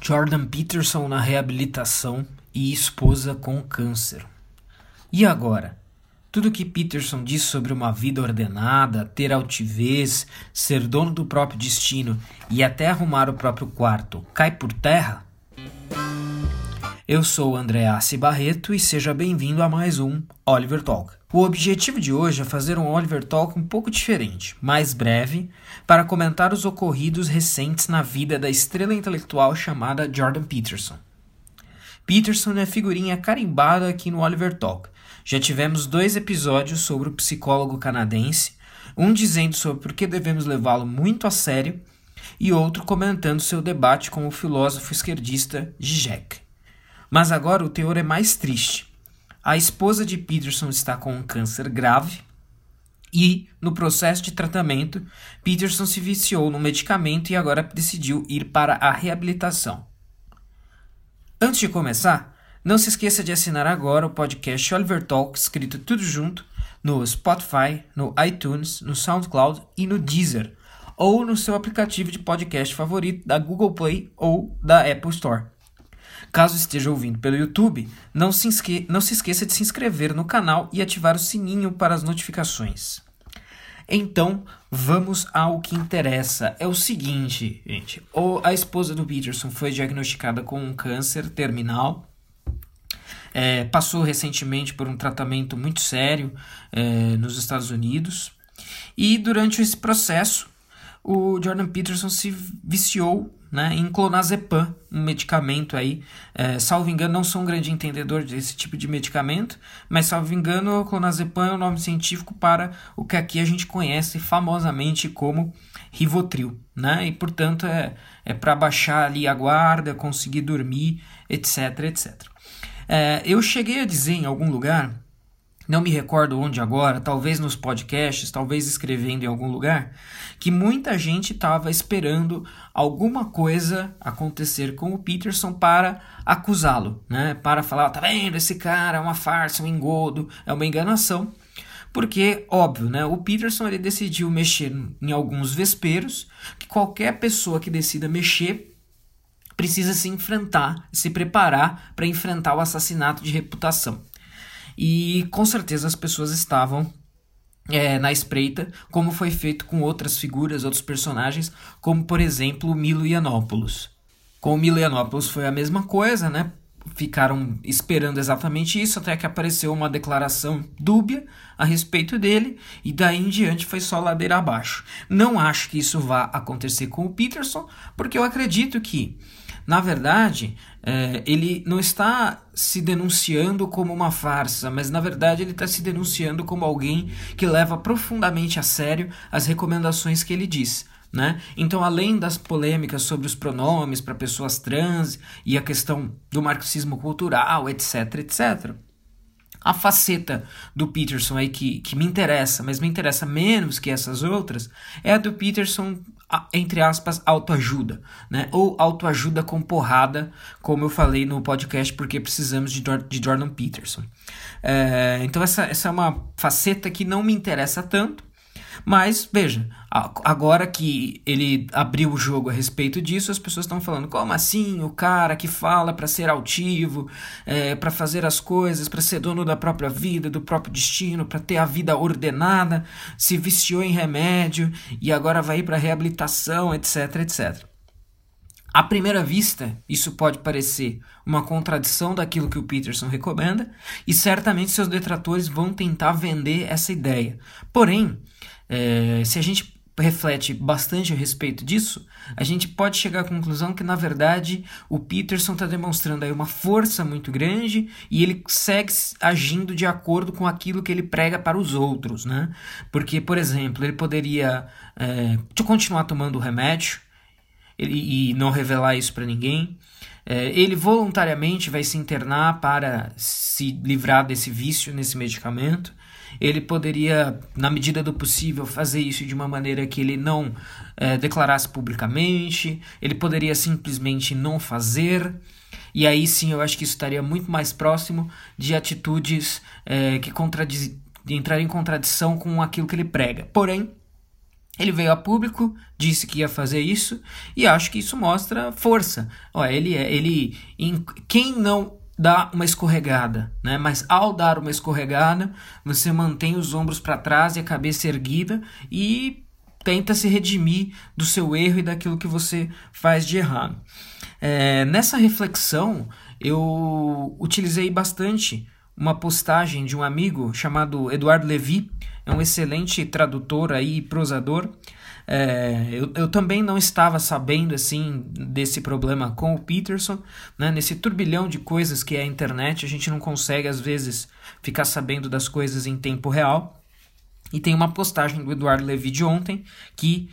Jordan Peterson na reabilitação e esposa com câncer. E agora? Tudo que Peterson diz sobre uma vida ordenada, ter altivez, ser dono do próprio destino e até arrumar o próprio quarto cai por terra? Eu sou Andreassi Barreto e seja bem-vindo a mais um Oliver Talk. O objetivo de hoje é fazer um Oliver Talk um pouco diferente, mais breve, para comentar os ocorridos recentes na vida da estrela intelectual chamada Jordan Peterson. Peterson é figurinha carimbada aqui no Oliver Talk. Já tivemos dois episódios sobre o psicólogo canadense, um dizendo sobre por que devemos levá-lo muito a sério e outro comentando seu debate com o filósofo esquerdista Zizek. Mas agora o teor é mais triste a esposa de Peterson está com um câncer grave e, no processo de tratamento, Peterson se viciou no medicamento e agora decidiu ir para a reabilitação. Antes de começar, não se esqueça de assinar agora o podcast Oliver Talk, escrito tudo junto, no Spotify, no iTunes, no SoundCloud e no Deezer, ou no seu aplicativo de podcast favorito da Google Play ou da Apple Store. Caso esteja ouvindo pelo YouTube, não se, esque não se esqueça de se inscrever no canal e ativar o sininho para as notificações. Então, vamos ao que interessa. É o seguinte, gente. a esposa do Peterson foi diagnosticada com um câncer terminal. É, passou recentemente por um tratamento muito sério é, nos Estados Unidos. E durante esse processo, o Jordan Peterson se viciou né, em clonazepam, um medicamento aí. É, salvo engano, não sou um grande entendedor desse tipo de medicamento, mas salvo engano, clonazepam é o nome científico para o que aqui a gente conhece famosamente como Rivotril, né? E portanto é, é para baixar ali a guarda, conseguir dormir, etc, etc. É, eu cheguei a dizer em algum lugar não me recordo onde agora, talvez nos podcasts, talvez escrevendo em algum lugar, que muita gente estava esperando alguma coisa acontecer com o Peterson para acusá-lo, né? Para falar, tá vendo, esse cara é uma farsa, um engodo, é uma enganação. Porque, óbvio, né, o Peterson ele decidiu mexer em alguns vesperos que qualquer pessoa que decida mexer precisa se enfrentar, se preparar para enfrentar o assassinato de reputação. E com certeza as pessoas estavam é, na espreita, como foi feito com outras figuras, outros personagens, como por exemplo Milo Yiannopoulos. Com o Milo Yiannopoulos foi a mesma coisa, né? Ficaram esperando exatamente isso até que apareceu uma declaração dúbia a respeito dele e daí em diante foi só ladeira abaixo. Não acho que isso vá acontecer com o Peterson, porque eu acredito que na verdade, é, ele não está se denunciando como uma farsa, mas na verdade ele está se denunciando como alguém que leva profundamente a sério as recomendações que ele diz. Né? Então, além das polêmicas sobre os pronomes para pessoas trans e a questão do marxismo cultural, etc, etc, a faceta do Peterson aí que, que me interessa, mas me interessa menos que essas outras, é a do Peterson entre aspas, autoajuda, né? Ou autoajuda com porrada, como eu falei no podcast, porque precisamos de, de Jordan Peterson. É, então, essa, essa é uma faceta que não me interessa tanto, mas veja, agora que ele abriu o jogo a respeito disso, as pessoas estão falando: como assim? O cara que fala para ser altivo, é, para fazer as coisas, para ser dono da própria vida, do próprio destino, para ter a vida ordenada, se viciou em remédio e agora vai ir para reabilitação, etc, etc. À primeira vista, isso pode parecer uma contradição daquilo que o Peterson recomenda, e certamente seus detratores vão tentar vender essa ideia. Porém, é, se a gente reflete bastante a respeito disso, a gente pode chegar à conclusão que, na verdade, o Peterson está demonstrando aí uma força muito grande e ele segue agindo de acordo com aquilo que ele prega para os outros, né? Porque, por exemplo, ele poderia é, continuar tomando o remédio ele, e não revelar isso para ninguém. É, ele voluntariamente vai se internar para se livrar desse vício nesse medicamento ele poderia, na medida do possível, fazer isso de uma maneira que ele não é, declarasse publicamente, ele poderia simplesmente não fazer. E aí sim eu acho que isso estaria muito mais próximo de atitudes é, que contradiz, entrar em contradição com aquilo que ele prega. Porém, Ele veio a público, disse que ia fazer isso e acho que isso mostra força. Ó, ele é, ele em, quem não dá uma escorregada, né? Mas ao dar uma escorregada, você mantém os ombros para trás e a cabeça erguida e tenta se redimir do seu erro e daquilo que você faz de errado. É, nessa reflexão, eu utilizei bastante uma postagem de um amigo chamado Eduardo Levi, é um excelente tradutor aí, prosador. É, eu, eu também não estava sabendo assim desse problema com o Peterson, né? nesse turbilhão de coisas que é a internet, a gente não consegue às vezes ficar sabendo das coisas em tempo real. E tem uma postagem do Eduardo Levi de ontem que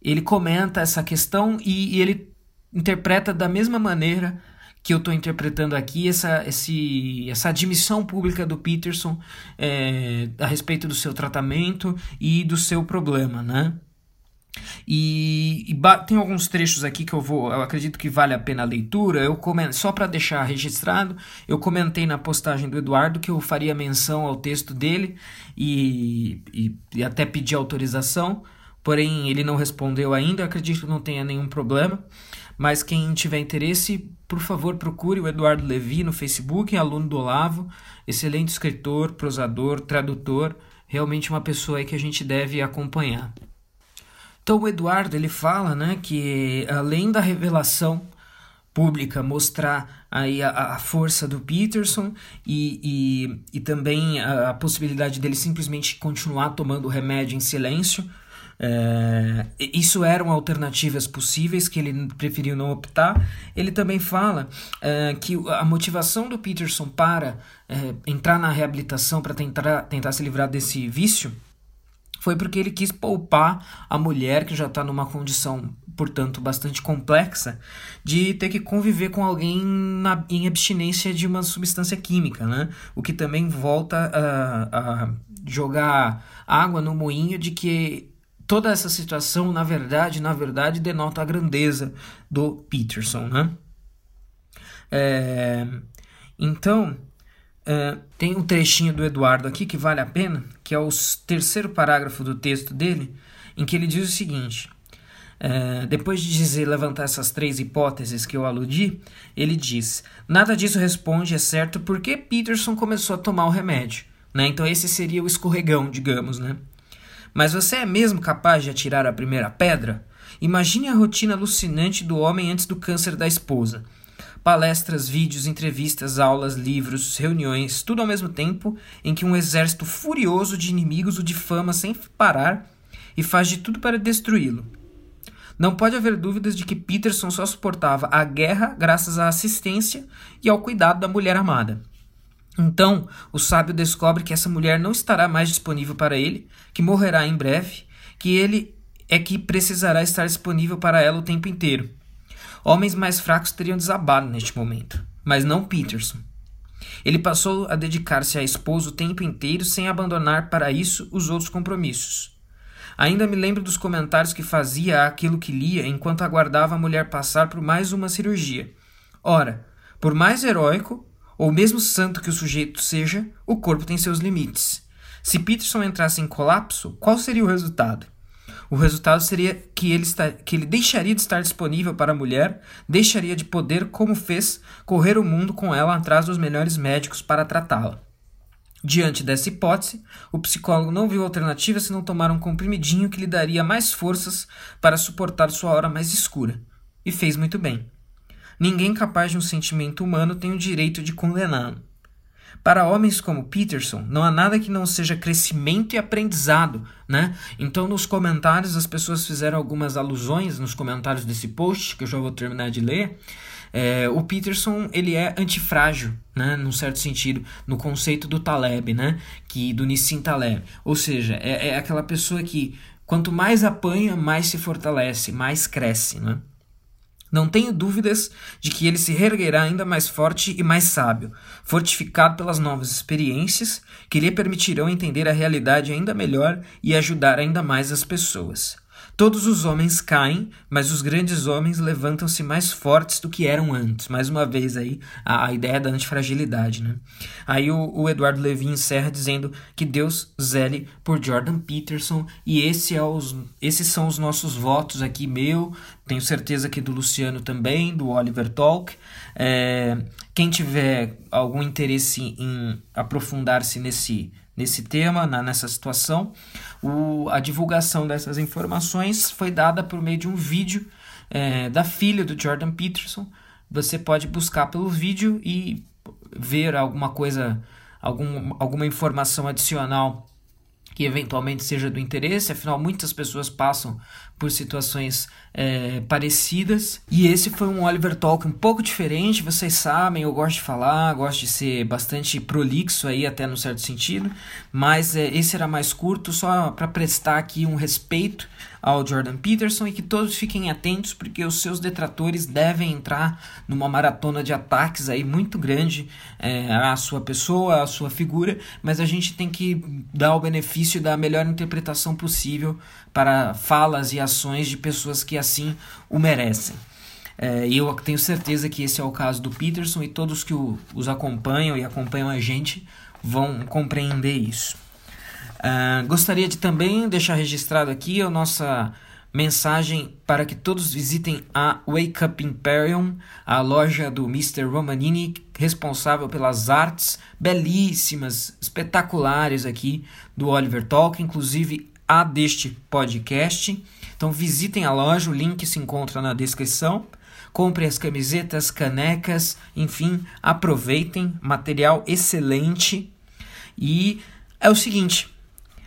ele comenta essa questão e, e ele interpreta da mesma maneira que eu estou interpretando aqui essa, esse, essa admissão pública do Peterson é, a respeito do seu tratamento e do seu problema, né? E, e tem alguns trechos aqui que eu vou, eu acredito que vale a pena a leitura. Eu comento, só para deixar registrado, eu comentei na postagem do Eduardo que eu faria menção ao texto dele e, e, e até pedi autorização, porém ele não respondeu ainda. Acredito que não tenha nenhum problema. Mas quem tiver interesse, por favor, procure o Eduardo Levi no Facebook, aluno do Olavo, excelente escritor, prosador, tradutor, realmente uma pessoa que a gente deve acompanhar. Então o Eduardo ele fala, né, que além da revelação pública mostrar aí a, a força do Peterson e, e, e também a, a possibilidade dele simplesmente continuar tomando remédio em silêncio, é, isso eram alternativas possíveis que ele preferiu não optar. Ele também fala é, que a motivação do Peterson para é, entrar na reabilitação, para tentar, tentar se livrar desse vício, foi porque ele quis poupar a mulher que já está numa condição, portanto, bastante complexa, de ter que conviver com alguém na, em abstinência de uma substância química, né? O que também volta a, a jogar água no moinho de que toda essa situação, na verdade, na verdade, denota a grandeza do Peterson, né? É, então, é, tem um trechinho do Eduardo aqui que vale a pena, que é o terceiro parágrafo do texto dele, em que ele diz o seguinte: é, depois de dizer levantar essas três hipóteses que eu aludi, ele diz: nada disso responde, é certo, porque Peterson começou a tomar o remédio. Né? Então esse seria o escorregão, digamos, né? Mas você é mesmo capaz de atirar a primeira pedra? Imagine a rotina alucinante do homem antes do câncer da esposa. Palestras, vídeos, entrevistas, aulas, livros, reuniões, tudo ao mesmo tempo em que um exército furioso de inimigos o difama sem parar e faz de tudo para destruí-lo. Não pode haver dúvidas de que Peterson só suportava a guerra graças à assistência e ao cuidado da mulher amada. Então, o sábio descobre que essa mulher não estará mais disponível para ele, que morrerá em breve, que ele é que precisará estar disponível para ela o tempo inteiro. Homens mais fracos teriam desabado neste momento, mas não Peterson. Ele passou a dedicar-se à esposa o tempo inteiro sem abandonar para isso os outros compromissos. Ainda me lembro dos comentários que fazia àquilo que lia enquanto aguardava a mulher passar por mais uma cirurgia. Ora, por mais heróico, ou mesmo santo que o sujeito seja, o corpo tem seus limites. Se Peterson entrasse em colapso, qual seria o resultado? O resultado seria que ele, está, que ele deixaria de estar disponível para a mulher, deixaria de poder, como fez, correr o mundo com ela atrás dos melhores médicos para tratá-la. Diante dessa hipótese, o psicólogo não viu alternativa senão tomar um comprimidinho que lhe daria mais forças para suportar sua hora mais escura. E fez muito bem. Ninguém capaz de um sentimento humano tem o direito de condená-lo. Para homens como Peterson, não há nada que não seja crescimento e aprendizado, né? Então, nos comentários, as pessoas fizeram algumas alusões nos comentários desse post, que eu já vou terminar de ler. É, o Peterson ele é antifrágil, né, num certo sentido, no conceito do Taleb, né, que do Nissim Taleb. Ou seja, é, é aquela pessoa que quanto mais apanha, mais se fortalece, mais cresce, né? Não tenho dúvidas de que ele se reerguerá ainda mais forte e mais sábio, fortificado pelas novas experiências que lhe permitirão entender a realidade ainda melhor e ajudar ainda mais as pessoas. Todos os homens caem, mas os grandes homens levantam-se mais fortes do que eram antes. Mais uma vez aí a, a ideia da antifragilidade, né? Aí o, o, Eduardo Levi encerra dizendo que Deus zele por Jordan Peterson e esse é os, esses são os nossos votos aqui, meu, tenho certeza que do Luciano também, do Oliver Talk. É, quem tiver algum interesse em aprofundar-se nesse nesse tema, na, nessa situação. O, a divulgação dessas informações foi dada por meio de um vídeo é, da filha do Jordan Peterson. Você pode buscar pelo vídeo e ver alguma coisa, algum, alguma informação adicional que eventualmente seja do interesse, afinal, muitas pessoas passam por situações é, parecidas. E esse foi um Oliver Talk um pouco diferente, vocês sabem, eu gosto de falar, gosto de ser bastante prolixo aí, até no certo sentido, mas é, esse era mais curto, só para prestar aqui um respeito ao Jordan Peterson e que todos fiquem atentos porque os seus detratores devem entrar numa maratona de ataques aí muito grande é, à sua pessoa, à sua figura, mas a gente tem que dar o benefício da melhor interpretação possível para falas e ações de pessoas que assim o merecem. É, eu tenho certeza que esse é o caso do Peterson e todos que o, os acompanham e acompanham a gente vão compreender isso. Uh, gostaria de também deixar registrado aqui a nossa mensagem para que todos visitem a Wake Up Imperium, a loja do Mr. Romanini, responsável pelas artes belíssimas, espetaculares aqui do Oliver Talk, inclusive a deste podcast. Então visitem a loja, o link se encontra na descrição. Compre as camisetas, canecas, enfim, aproveitem, material excelente. E é o seguinte,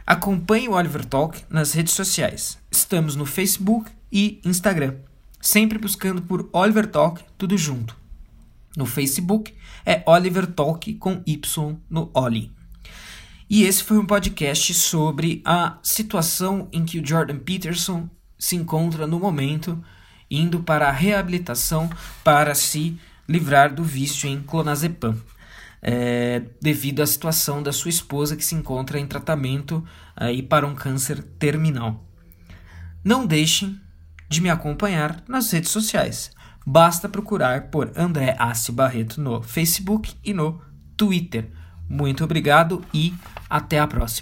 Acompanhe o Oliver Talk nas redes sociais. Estamos no Facebook e Instagram, sempre buscando por Oliver Talk tudo junto. No Facebook é Oliver Talk com Y no Oli. E esse foi um podcast sobre a situação em que o Jordan Peterson se encontra no momento, indo para a reabilitação para se livrar do vício em clonazepam é, devido à situação da sua esposa que se encontra em tratamento aí para um câncer terminal. Não deixem de me acompanhar nas redes sociais. Basta procurar por André Assi Barreto no Facebook e no Twitter. Muito obrigado e até a próxima.